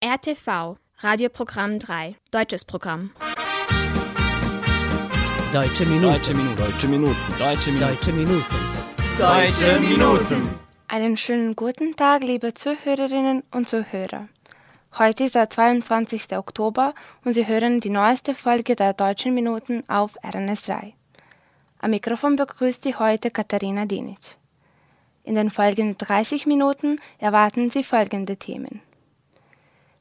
RTV, Radioprogramm 3, deutsches Programm. Deutsche Minuten. Deutsche Minuten. Deutsche Minuten. Deutsche Minuten. Deutsche Minuten. Deutsche Minuten. Einen schönen guten Tag, liebe Zuhörerinnen und Zuhörer. Heute ist der 22. Oktober und Sie hören die neueste Folge der Deutschen Minuten auf RNS3. Am Mikrofon begrüßt Sie heute Katharina Dinic. In den folgenden 30 Minuten erwarten Sie folgende Themen.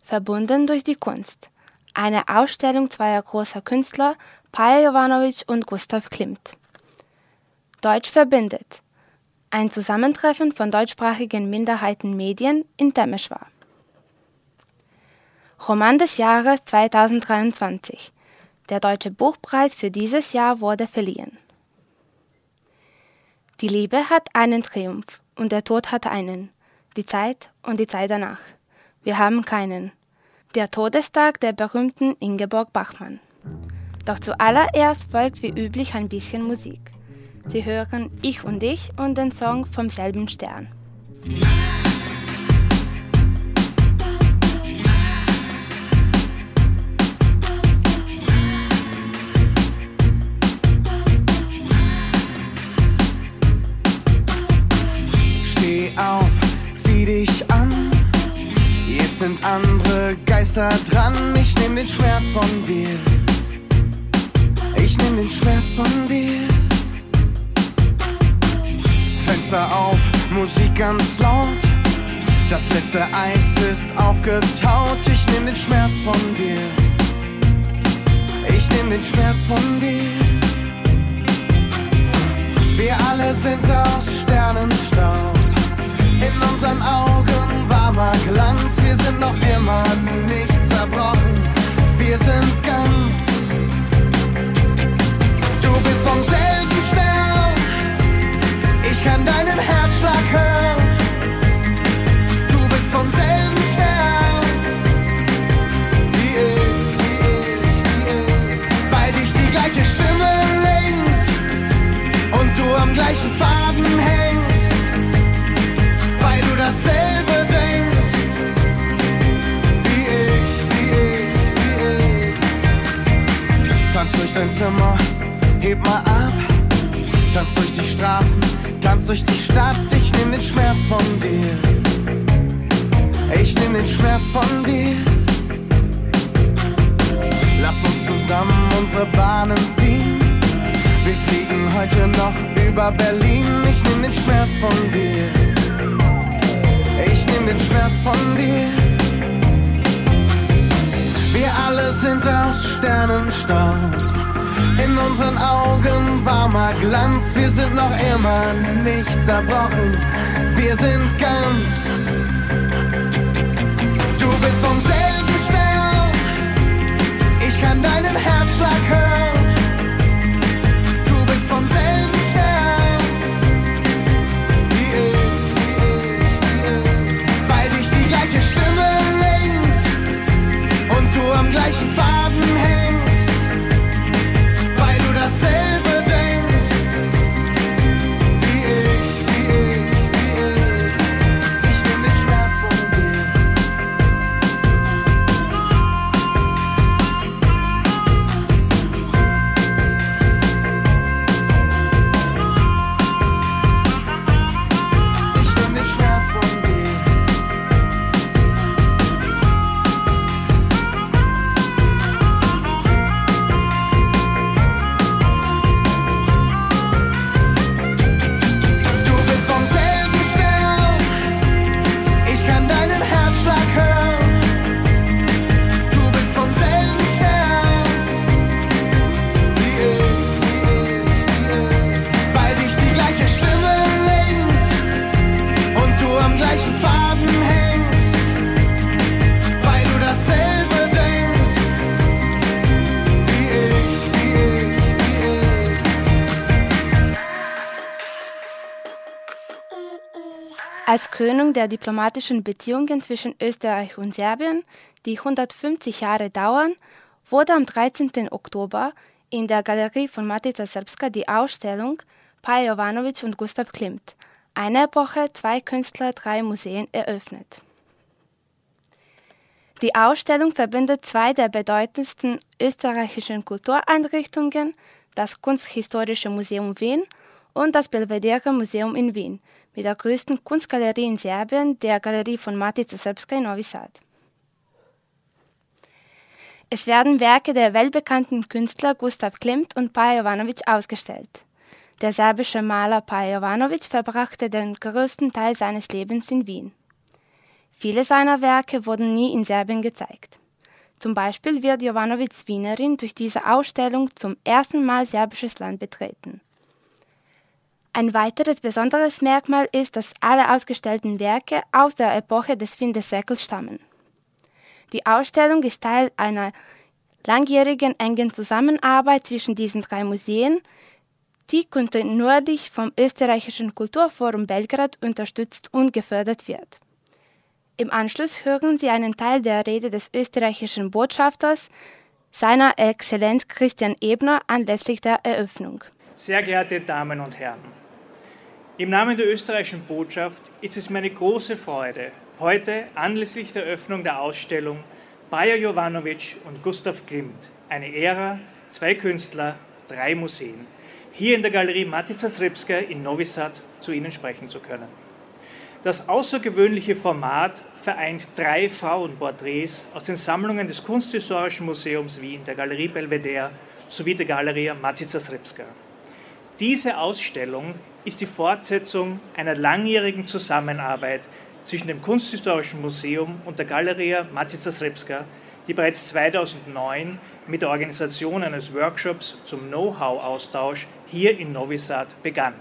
Verbunden durch die Kunst. Eine Ausstellung zweier großer Künstler, Paja Jovanovic und Gustav Klimt. Deutsch verbindet. Ein Zusammentreffen von deutschsprachigen Minderheitenmedien in Temeschwar. Roman des Jahres 2023. Der Deutsche Buchpreis für dieses Jahr wurde verliehen. Die Liebe hat einen Triumph und der Tod hat einen. Die Zeit und die Zeit danach. Wir haben keinen. Der Todestag der berühmten Ingeborg Bachmann. Doch zuallererst folgt wie üblich ein bisschen Musik. Sie hören Ich und Ich und den Song vom selben Stern. Steh auf, zieh dich an. Jetzt sind andere Geister dran. Ich nehm den Schmerz von dir. Ich nehm den Schmerz von dir. Fenster auf, Musik ganz laut. Das letzte Eis ist aufgetaut. Ich nehm den Schmerz von dir. Ich nehm den Schmerz von dir. Wir alle sind aus Sternenstaub. In unseren Augen warmer Glanz. Wir sind noch immer nicht zerbrochen. Wir sind ganz. Du bist vom selben Stern. Ich kann deinen Herzschlag hören. Tanz durch dein Zimmer, heb mal ab, tanz durch die Straßen, tanz durch die Stadt, ich nehm den Schmerz von dir, ich nehm den Schmerz von dir. Lass uns zusammen unsere Bahnen ziehen. Wir fliegen heute noch über Berlin. Ich nehm den Schmerz von dir. Ich nehm den Schmerz von dir. Wir alle sind aus Sternenstaub. In unseren Augen warmer Glanz. Wir sind noch immer nicht zerbrochen. Wir sind ganz. Du bist vom selben Stern. Ich kann deinen Herzschlag hören. Am gleichen Faden hängst. Als Krönung der diplomatischen Beziehungen zwischen Österreich und Serbien, die 150 Jahre dauern, wurde am 13. Oktober in der Galerie von Matica Srpska die Ausstellung Paja Jovanovic und Gustav Klimt, eine Epoche, zwei Künstler, drei Museen eröffnet. Die Ausstellung verbindet zwei der bedeutendsten österreichischen Kultureinrichtungen, das Kunsthistorische Museum Wien und das Belvedere Museum in Wien, mit der größten Kunstgalerie in Serbien, der Galerie von Matica Srpska in Novi Sad. Es werden Werke der weltbekannten Künstler Gustav Klimt und Paja Jovanovic ausgestellt. Der serbische Maler Paja Jovanovic verbrachte den größten Teil seines Lebens in Wien. Viele seiner Werke wurden nie in Serbien gezeigt. Zum Beispiel wird Jovanovics Wienerin durch diese Ausstellung zum ersten Mal serbisches Land betreten. Ein weiteres besonderes Merkmal ist, dass alle ausgestellten Werke aus der Epoche des Findesäckels stammen. Die Ausstellung ist Teil einer langjährigen engen Zusammenarbeit zwischen diesen drei Museen, die kontinuierlich vom österreichischen Kulturforum Belgrad unterstützt und gefördert wird. Im Anschluss hören Sie einen Teil der Rede des österreichischen Botschafters, seiner Exzellenz Christian Ebner, anlässlich der Eröffnung. Sehr geehrte Damen und Herren, im Namen der österreichischen Botschaft ist es meine große Freude, heute anlässlich der Eröffnung der Ausstellung Baja Jovanovic und Gustav Klimt, eine Ära, zwei Künstler, drei Museen, hier in der Galerie Matica Srpska in Novi Sad zu Ihnen sprechen zu können. Das außergewöhnliche Format vereint drei Frauenporträts aus den Sammlungen des Kunsthistorischen Museums Wien, der Galerie Belvedere sowie der Galerie Matica Srpska. Diese Ausstellung ist die Fortsetzung einer langjährigen Zusammenarbeit zwischen dem Kunsthistorischen Museum und der Galeria Matica Srpska, die bereits 2009 mit der Organisation eines Workshops zum Know-how-Austausch hier in Novi Sad begann.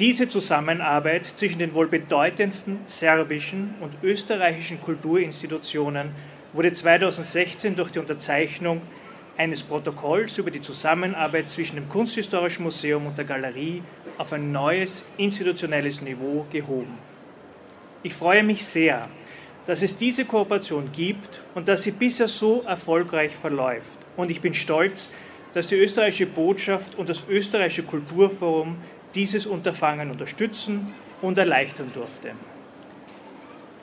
Diese Zusammenarbeit zwischen den wohl bedeutendsten serbischen und österreichischen Kulturinstitutionen wurde 2016 durch die Unterzeichnung eines Protokolls über die Zusammenarbeit zwischen dem Kunsthistorischen Museum und der Galerie auf ein neues institutionelles Niveau gehoben. Ich freue mich sehr, dass es diese Kooperation gibt und dass sie bisher so erfolgreich verläuft. Und ich bin stolz, dass die österreichische Botschaft und das österreichische Kulturforum dieses Unterfangen unterstützen und erleichtern durfte.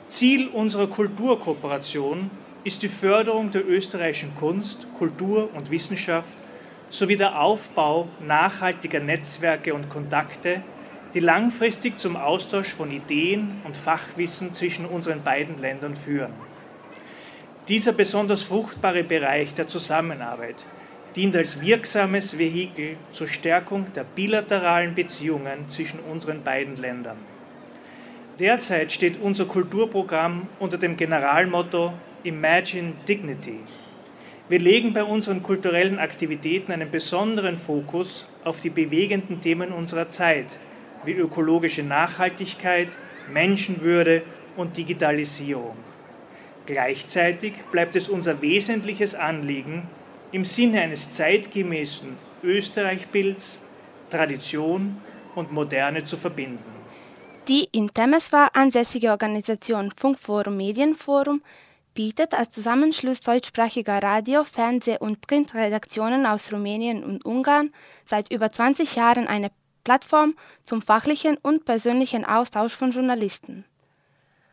Ziel unserer Kulturkooperation ist die Förderung der österreichischen Kunst, Kultur und Wissenschaft sowie der Aufbau nachhaltiger Netzwerke und Kontakte, die langfristig zum Austausch von Ideen und Fachwissen zwischen unseren beiden Ländern führen. Dieser besonders fruchtbare Bereich der Zusammenarbeit dient als wirksames Vehikel zur Stärkung der bilateralen Beziehungen zwischen unseren beiden Ländern. Derzeit steht unser Kulturprogramm unter dem Generalmotto Imagine Dignity. Wir legen bei unseren kulturellen Aktivitäten einen besonderen Fokus auf die bewegenden Themen unserer Zeit, wie ökologische Nachhaltigkeit, Menschenwürde und Digitalisierung. Gleichzeitig bleibt es unser wesentliches Anliegen, im Sinne eines zeitgemäßen Österreich-Bilds Tradition und Moderne zu verbinden. Die in Temeswar ansässige Organisation Funkforum Medienforum bietet als Zusammenschluss deutschsprachiger Radio-, Fernseh- und Printredaktionen aus Rumänien und Ungarn seit über 20 Jahren eine Plattform zum fachlichen und persönlichen Austausch von Journalisten.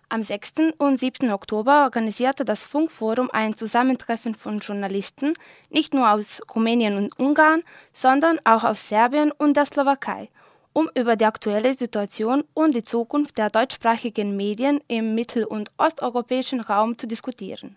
Am 6. und 7. Oktober organisierte das Funkforum ein Zusammentreffen von Journalisten, nicht nur aus Rumänien und Ungarn, sondern auch aus Serbien und der Slowakei, um über die aktuelle Situation und die Zukunft der deutschsprachigen Medien im mittel- und osteuropäischen Raum zu diskutieren.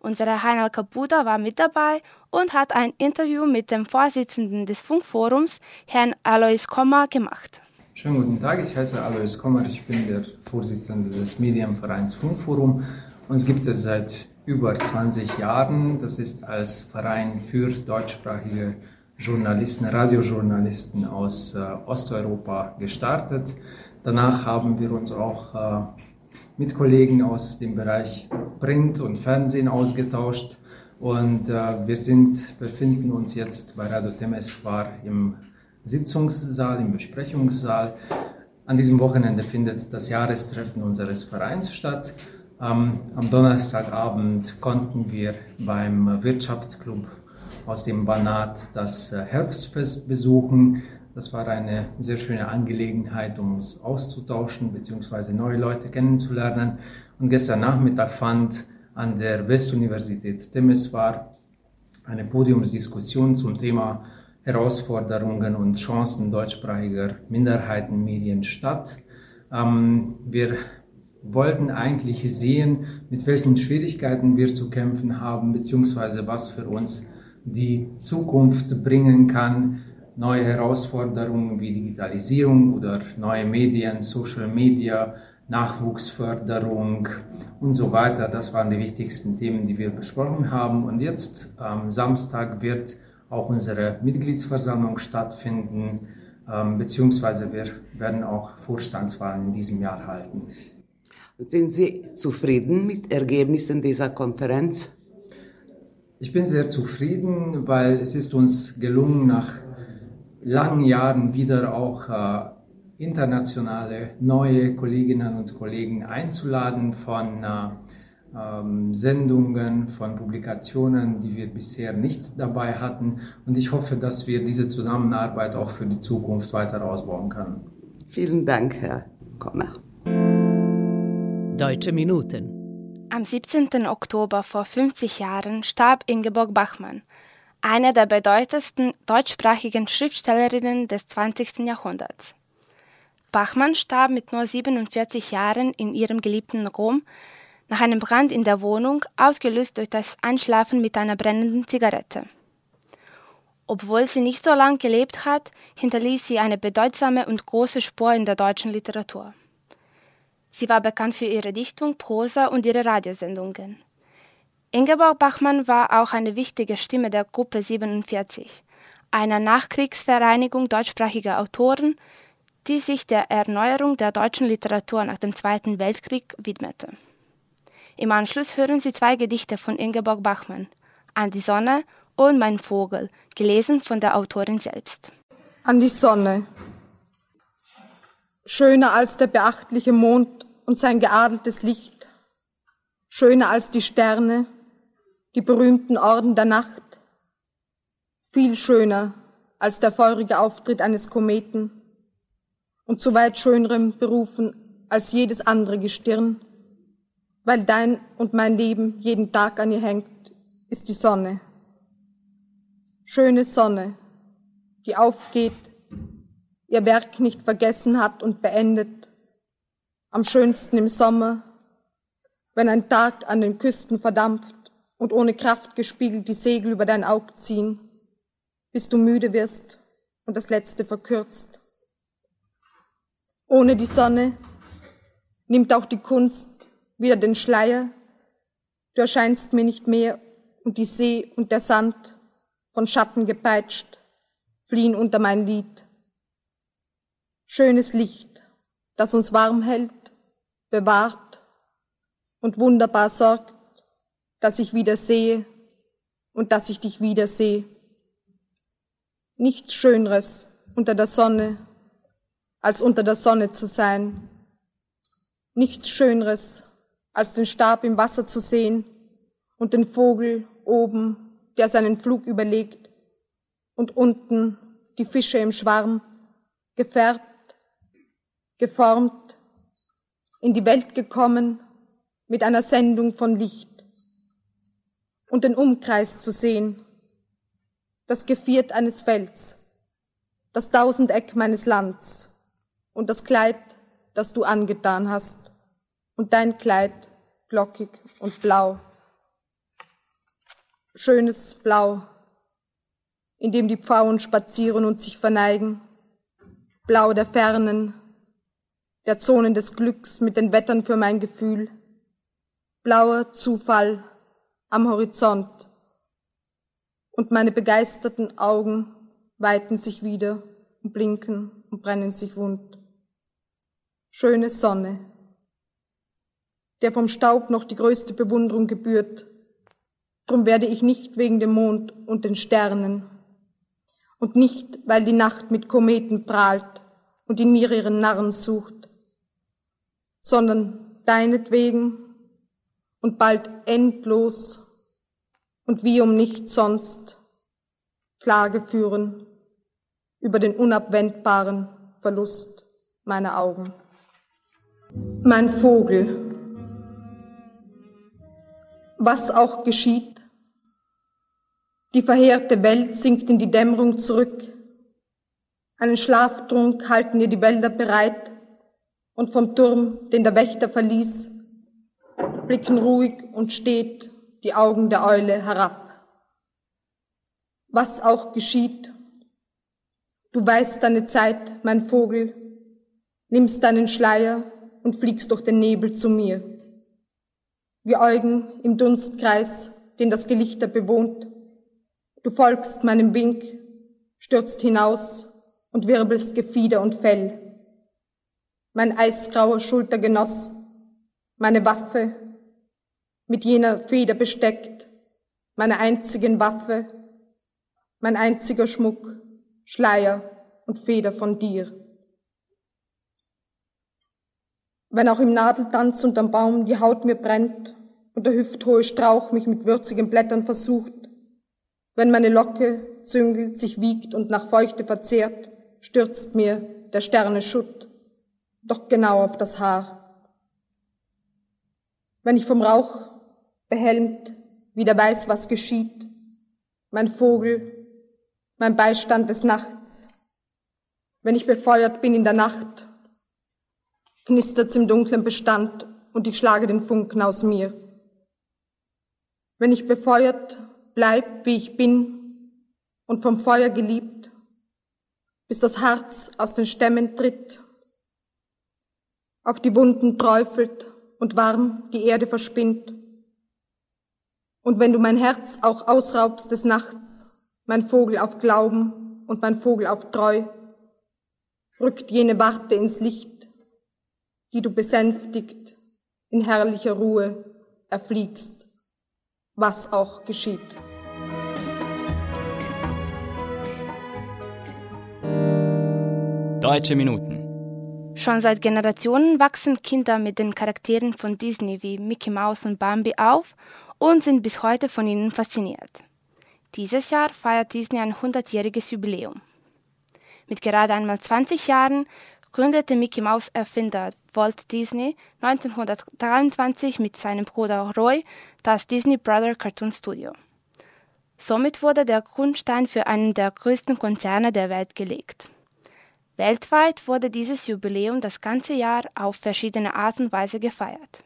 Unsere Heinal Kapuda war mit dabei und hat ein Interview mit dem Vorsitzenden des Funkforums, Herrn Alois Kommer, gemacht. Schönen guten Tag, ich heiße Alois Kommer, ich bin der Vorsitzende des Medienvereins Funkforum. Uns gibt es seit über 20 Jahren. Das ist als Verein für deutschsprachige Journalisten, Radiojournalisten aus äh, Osteuropa gestartet. Danach haben wir uns auch äh, mit Kollegen aus dem Bereich Print und Fernsehen ausgetauscht. Und äh, wir sind, befinden uns jetzt bei Radio Temeswar im Sitzungssaal, im Besprechungssaal. An diesem Wochenende findet das Jahrestreffen unseres Vereins statt. Ähm, am Donnerstagabend konnten wir beim Wirtschaftsclub aus dem Banat das äh, Herbstfest besuchen. Das war eine sehr schöne Angelegenheit, um uns auszutauschen bzw. neue Leute kennenzulernen. Und gestern Nachmittag fand an der Westuniversität Temes war eine Podiumsdiskussion zum Thema Herausforderungen und Chancen deutschsprachiger Minderheitenmedien statt. Ähm, wir wollten eigentlich sehen, mit welchen Schwierigkeiten wir zu kämpfen haben, beziehungsweise was für uns die Zukunft bringen kann. Neue Herausforderungen wie Digitalisierung oder neue Medien, Social Media, Nachwuchsförderung und so weiter. Das waren die wichtigsten Themen, die wir besprochen haben. Und jetzt am Samstag wird auch unsere Mitgliedsversammlung stattfinden, ähm, beziehungsweise wir werden auch Vorstandswahlen in diesem Jahr halten. Sind Sie zufrieden mit Ergebnissen dieser Konferenz? Ich bin sehr zufrieden, weil es ist uns gelungen, nach langen Jahren wieder auch äh, internationale neue Kolleginnen und Kollegen einzuladen von äh, ähm, Sendungen, von Publikationen, die wir bisher nicht dabei hatten. Und ich hoffe, dass wir diese Zusammenarbeit auch für die Zukunft weiter ausbauen können. Vielen Dank, Herr Kommer. Deutsche Minuten. Am 17. Oktober vor 50 Jahren starb Ingeborg Bachmann, eine der bedeutendsten deutschsprachigen Schriftstellerinnen des 20. Jahrhunderts. Bachmann starb mit nur 47 Jahren in ihrem geliebten Rom nach einem Brand in der Wohnung, ausgelöst durch das Einschlafen mit einer brennenden Zigarette. Obwohl sie nicht so lange gelebt hat, hinterließ sie eine bedeutsame und große Spur in der deutschen Literatur. Sie war bekannt für ihre Dichtung, Prosa und ihre Radiosendungen. Ingeborg Bachmann war auch eine wichtige Stimme der Gruppe 47, einer Nachkriegsvereinigung deutschsprachiger Autoren, die sich der Erneuerung der deutschen Literatur nach dem Zweiten Weltkrieg widmete. Im Anschluss hören Sie zwei Gedichte von Ingeborg Bachmann, An die Sonne und Mein Vogel, gelesen von der Autorin selbst. An die Sonne. Schöner als der beachtliche Mond und sein geadeltes Licht, schöner als die Sterne, die berühmten Orden der Nacht, viel schöner als der feurige Auftritt eines Kometen, und zu weit schönerem berufen als jedes andere Gestirn, weil dein und mein Leben jeden Tag an ihr hängt, ist die Sonne. Schöne Sonne, die aufgeht, ihr Werk nicht vergessen hat und beendet, am schönsten im Sommer, wenn ein Tag an den Küsten verdampft und ohne Kraft gespiegelt die Segel über dein Aug ziehen, bis du müde wirst und das Letzte verkürzt. Ohne die Sonne nimmt auch die Kunst wieder den Schleier. Du erscheinst mir nicht mehr und die See und der Sand, von Schatten gepeitscht, fliehen unter mein Lied. Schönes Licht, das uns warm hält, bewahrt und wunderbar sorgt, dass ich wieder sehe und dass ich dich wieder sehe. Nichts Schöneres unter der Sonne als unter der Sonne zu sein. Nichts Schöneres, als den Stab im Wasser zu sehen und den Vogel oben, der seinen Flug überlegt, und unten die Fische im Schwarm, gefärbt, geformt, in die Welt gekommen mit einer Sendung von Licht und den Umkreis zu sehen, das Geviert eines Felds, das Tausendeck meines Lands und das Kleid, das du angetan hast, und dein Kleid glockig und blau. Schönes Blau, in dem die Pfauen spazieren und sich verneigen, Blau der Fernen, der Zonen des Glücks mit den Wettern für mein Gefühl, blauer Zufall am Horizont, und meine begeisterten Augen weiten sich wieder und blinken und brennen sich wund. Schöne Sonne, der vom Staub noch die größte Bewunderung gebührt. Drum werde ich nicht wegen dem Mond und den Sternen und nicht, weil die Nacht mit Kometen prahlt und in mir ihren Narren sucht, sondern deinetwegen und bald endlos und wie um nichts sonst Klage führen über den unabwendbaren Verlust meiner Augen. Mein Vogel. Was auch geschieht, die verheerte Welt sinkt in die Dämmerung zurück. Einen Schlaftrunk halten ihr die Wälder bereit und vom Turm, den der Wächter verließ, blicken ruhig und steht die Augen der Eule herab. Was auch geschieht, du weißt deine Zeit, mein Vogel, nimmst deinen Schleier und fliegst durch den Nebel zu mir. Wir Eugen im Dunstkreis, den das Gelichter bewohnt, du folgst meinem Wink, stürzt hinaus und wirbelst Gefieder und Fell. Mein eisgrauer Schultergenoss, meine Waffe, mit jener Feder besteckt, meine einzigen Waffe, mein einziger Schmuck, Schleier und Feder von dir. Wenn auch im Nadeltanz unterm Baum die Haut mir brennt und der hüfthohe Strauch mich mit würzigen Blättern versucht, wenn meine Locke züngelt, sich wiegt und nach Feuchte verzehrt, stürzt mir der Sterne Schutt, doch genau auf das Haar. Wenn ich vom Rauch behelmt wieder weiß, was geschieht, mein Vogel, mein Beistand des Nachts, wenn ich befeuert bin in der Nacht knistert's im dunklen Bestand und ich schlage den Funken aus mir. Wenn ich befeuert bleib, wie ich bin und vom Feuer geliebt, bis das Herz aus den Stämmen tritt, auf die Wunden träufelt und warm die Erde verspinnt. Und wenn du mein Herz auch ausraubst des Nachts, mein Vogel auf Glauben und mein Vogel auf Treu, rückt jene Warte ins Licht, die du besänftigt in herrlicher Ruhe erfliegst, was auch geschieht. Deutsche Minuten. Schon seit Generationen wachsen Kinder mit den Charakteren von Disney wie Mickey Mouse und Bambi auf und sind bis heute von ihnen fasziniert. Dieses Jahr feiert Disney ein 100-jähriges Jubiläum. Mit gerade einmal 20 Jahren gründete Mickey Mouse Erfinder Walt Disney 1923 mit seinem Bruder Roy das Disney Brother Cartoon Studio. Somit wurde der Grundstein für einen der größten Konzerne der Welt gelegt. Weltweit wurde dieses Jubiläum das ganze Jahr auf verschiedene Art und Weise gefeiert.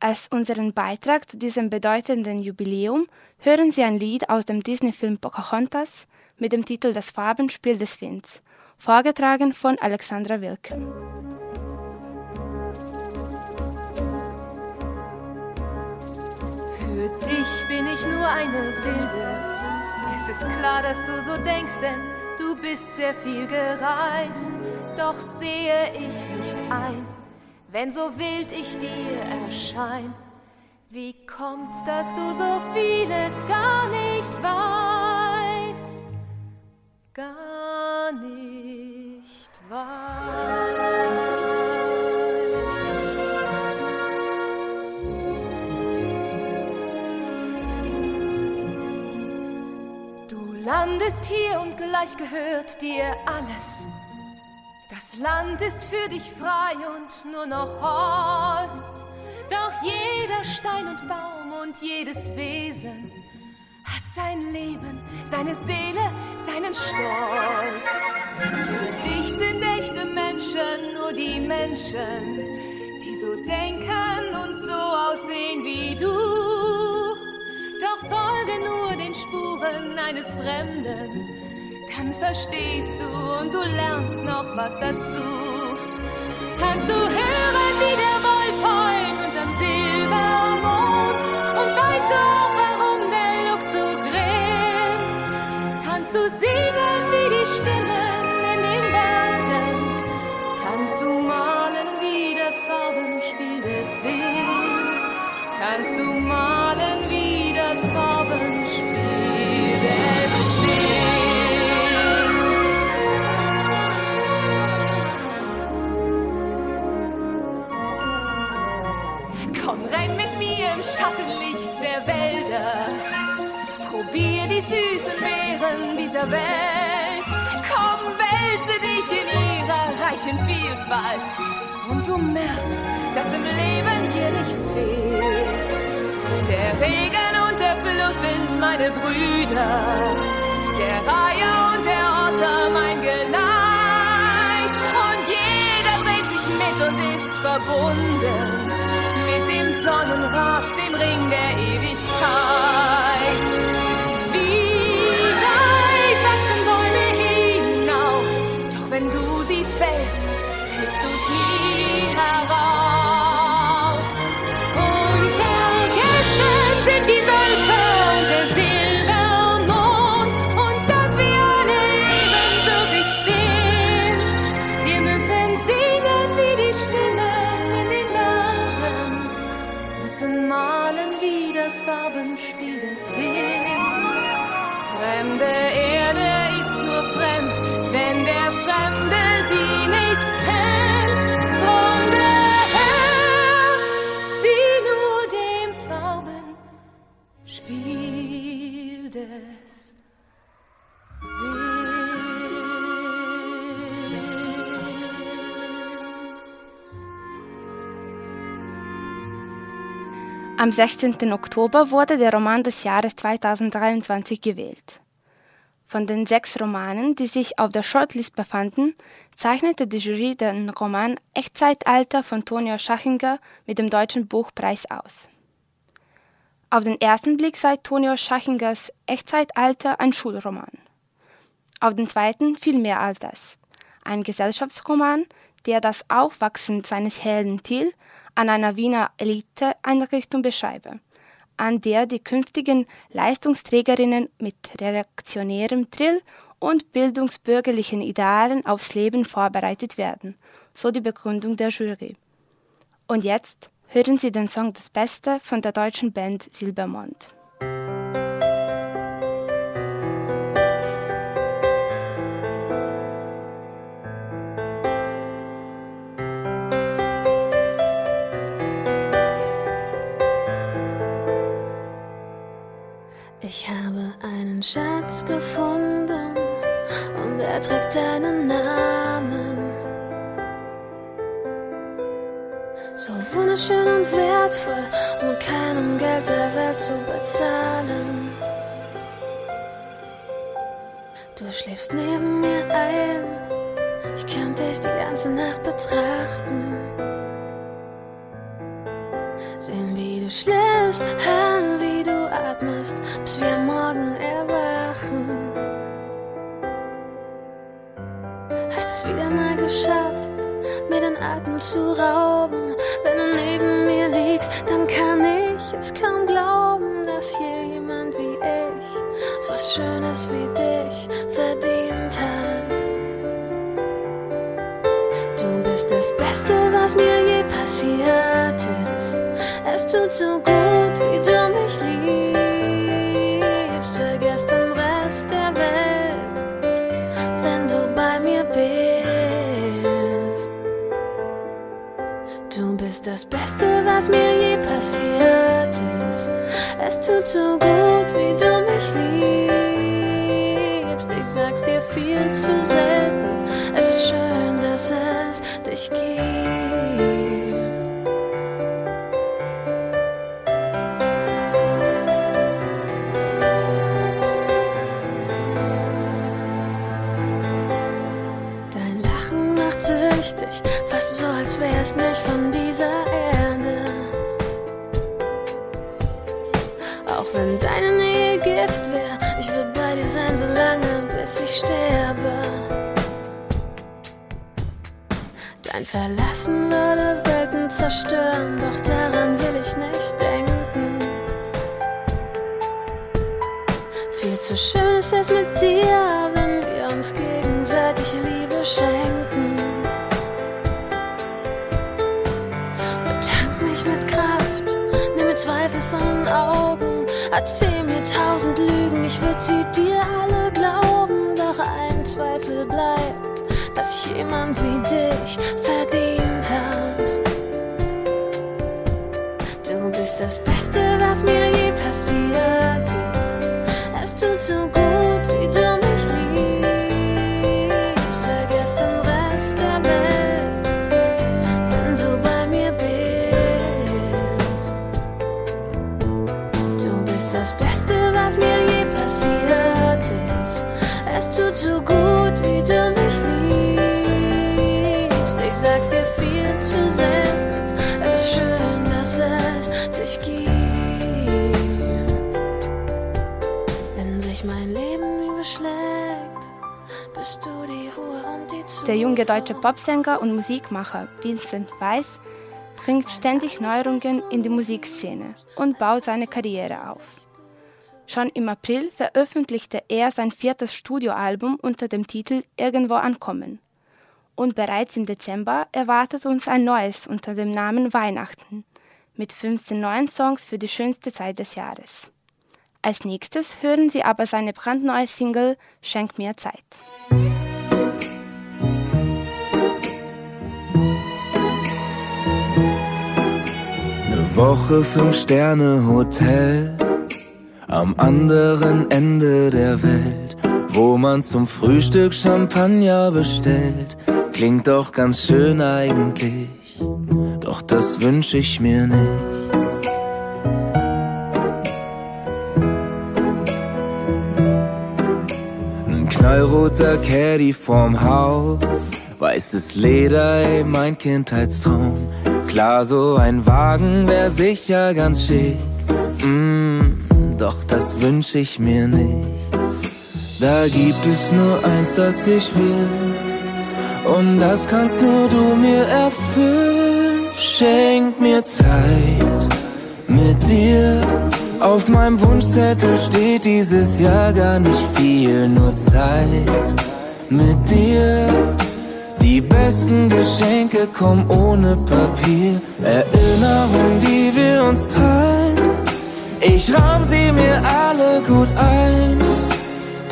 Als unseren Beitrag zu diesem bedeutenden Jubiläum hören Sie ein Lied aus dem Disney-Film Pocahontas mit dem Titel Das Farbenspiel des Winds vorgetragen von Alexandra Wilke. Für dich bin ich nur eine Wilde. Es ist klar, dass du so denkst, denn du bist sehr viel gereist. Doch sehe ich nicht ein, wenn so wild ich dir erschein. Wie kommt's, dass du so vieles gar nicht weißt? Gar nicht landest hier und gleich gehört dir alles. Das Land ist für dich frei und nur noch Holz. Doch jeder Stein und Baum und jedes Wesen hat sein Leben, seine Seele, seinen Stolz. Für dich sind echte Menschen nur die Menschen, die so denken und so aussehen wie du. Folge nur den Spuren eines Fremden, dann verstehst du und du lernst noch was dazu. Kannst du hören, Komm rein mit mir im Schattenlicht der Wälder. Probier die süßen Beeren dieser Welt. Komm, wälze dich in ihrer reichen Vielfalt. Und du merkst, dass im Leben dir nichts fehlt. Regen und der Fluss sind meine Brüder. Der Reiher und der Otter mein Geleit. Und jeder dreht sich mit und ist verbunden dem Sonnenrad, dem Ring der Ewigkeit. Farbenspiel des Winds. Fremde Am 16. Oktober wurde der Roman des Jahres 2023 gewählt. Von den sechs Romanen, die sich auf der Shortlist befanden, zeichnete die Jury den Roman Echtzeitalter von Tonio Schachinger mit dem Deutschen Buchpreis aus. Auf den ersten Blick sei Tonio Schachingers Echtzeitalter ein Schulroman. Auf den zweiten viel mehr als das. Ein Gesellschaftsroman, der das Aufwachsen seines Helden Till an einer Wiener Elite-Einrichtung beschreibe, an der die künftigen Leistungsträgerinnen mit reaktionärem Trill und bildungsbürgerlichen Idealen aufs Leben vorbereitet werden, so die Begründung der Jury. Und jetzt hören Sie den Song Das Beste von der deutschen Band Silbermond. Einen Schatz gefunden und er trägt deinen Namen. So wunderschön und wertvoll, um keinem Geld der Welt zu bezahlen. Du schläfst neben mir ein, ich könnte dich die ganze Nacht betrachten. Sehen, wie du schläfst, atmest, bis wir morgen erwachen. Hast es wieder mal geschafft, mir den Atem zu rauben. Wenn du neben mir liegst, dann kann ich es kaum glauben, dass hier jemand wie ich so was Schönes wie dich verdient hat. Du bist das Beste, was mir je passiert ist. Es tut so gut, wie du mich liebst. Du bist das Beste, was mir je passiert ist. Es tut so gut, wie du mich liebst. Ich sag's dir viel zu selten. Es ist schön, dass es dich gibt. So, als wär's nicht von dieser Erde. Auch wenn deine Nähe Gift wär, ich will bei dir sein, so lange, bis ich sterbe. Dein Verlassen würde Welten zerstören, doch daran will ich nicht denken. Viel zu schön ist es mit dir, erzähl mir tausend Lügen, ich würd sie dir alle glauben, doch ein Zweifel bleibt, dass ich jemand wie dich verdient hab. Du bist das Beste, was mir je passiert ist. Es tut so gut, Der junge deutsche Popsänger und Musikmacher Vincent Weiss bringt ständig Neuerungen in die Musikszene und baut seine Karriere auf. Schon im April veröffentlichte er sein viertes Studioalbum unter dem Titel Irgendwo ankommen. Und bereits im Dezember erwartet uns ein neues unter dem Namen Weihnachten mit 15 neuen Songs für die schönste Zeit des Jahres. Als nächstes hören Sie aber seine brandneue Single Schenk mir Zeit. Eine Woche fünf Sterne Hotel am anderen Ende der Welt, wo man zum Frühstück Champagner bestellt. Klingt doch ganz schön eigentlich, doch das wünsch ich mir nicht. Knallroter Caddy vorm Haus, weißes Leder, ey, mein Kindheitstraum. Klar, so ein Wagen wär sicher ganz schick. Mm, doch das wünsch ich mir nicht. Da gibt es nur eins, das ich will. Und das kannst nur du mir erfüllen. Schenk mir Zeit mit dir. Auf meinem Wunschzettel steht dieses Jahr gar nicht viel, nur Zeit mit dir. Die besten Geschenke kommen ohne Papier. Erinnerungen, die wir uns teilen. Ich rahm sie mir alle gut ein.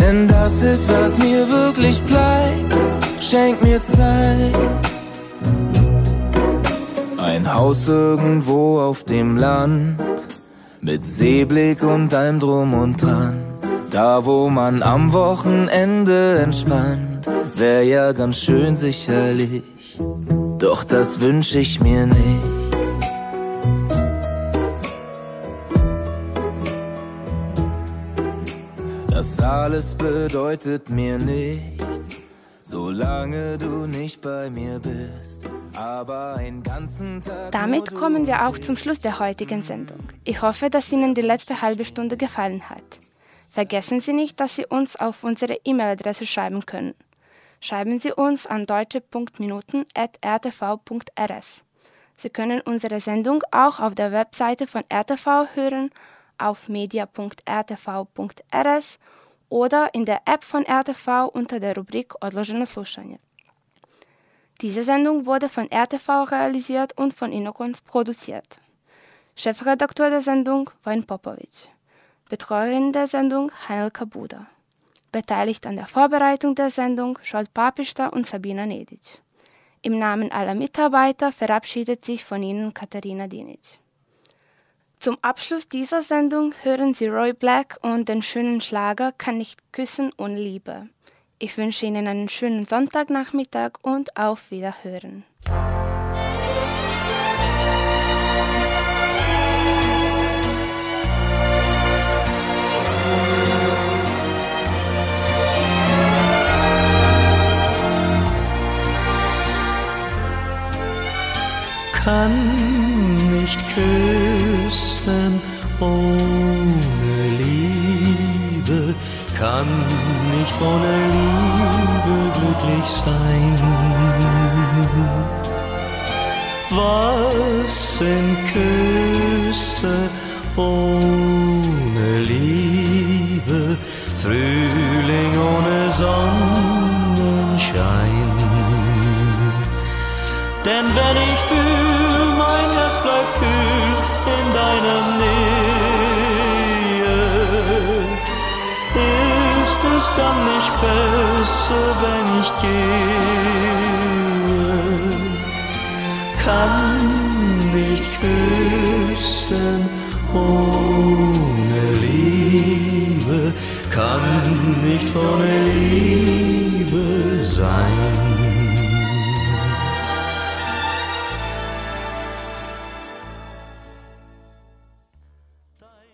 Denn das ist, was mir wirklich bleibt. Schenk mir Zeit. Ein Haus irgendwo auf dem Land. Mit Seeblick und allem drum und dran. Da, wo man am Wochenende entspannt. Wär ja ganz schön sicherlich. Doch das wünsch ich mir nicht. Das alles bedeutet mir nichts, solange du nicht bei mir bist. Aber einen ganzen Tag. Damit kommen wir auch zum Schluss der heutigen Sendung. Ich hoffe, dass Ihnen die letzte halbe Stunde gefallen hat. Vergessen Sie nicht, dass Sie uns auf unsere E-Mail-Adresse schreiben können. Schreiben Sie uns an deutsche.minuten.rtv.rs. Sie können unsere Sendung auch auf der Webseite von RTV hören, auf media.rtv.rs oder in der App von RTV unter der Rubrik Odloženo slušanje. Diese Sendung wurde von RTV realisiert und von Inokons produziert. Chefredakteur der Sendung Wojn Popovic. Betreuerin der Sendung Heinelka Buda. Beteiligt an der Vorbereitung der Sendung Scholt Papista und Sabina Nedic. Im Namen aller Mitarbeiter verabschiedet sich von Ihnen Katharina Dinic. Zum Abschluss dieser Sendung hören Sie Roy Black und den schönen Schlager Kann nicht küssen ohne Liebe. Ich wünsche Ihnen einen schönen Sonntagnachmittag und auf Wiederhören. Kann nicht küssen ohne Liebe, kann nicht ohne Liebe glücklich sein. Was sind Küsse ohne Liebe, Frühling ohne Sonnenschein? Denn wenn ich dann nicht besser, wenn ich gehe? Kann nicht küssen ohne Liebe, kann nicht ohne Liebe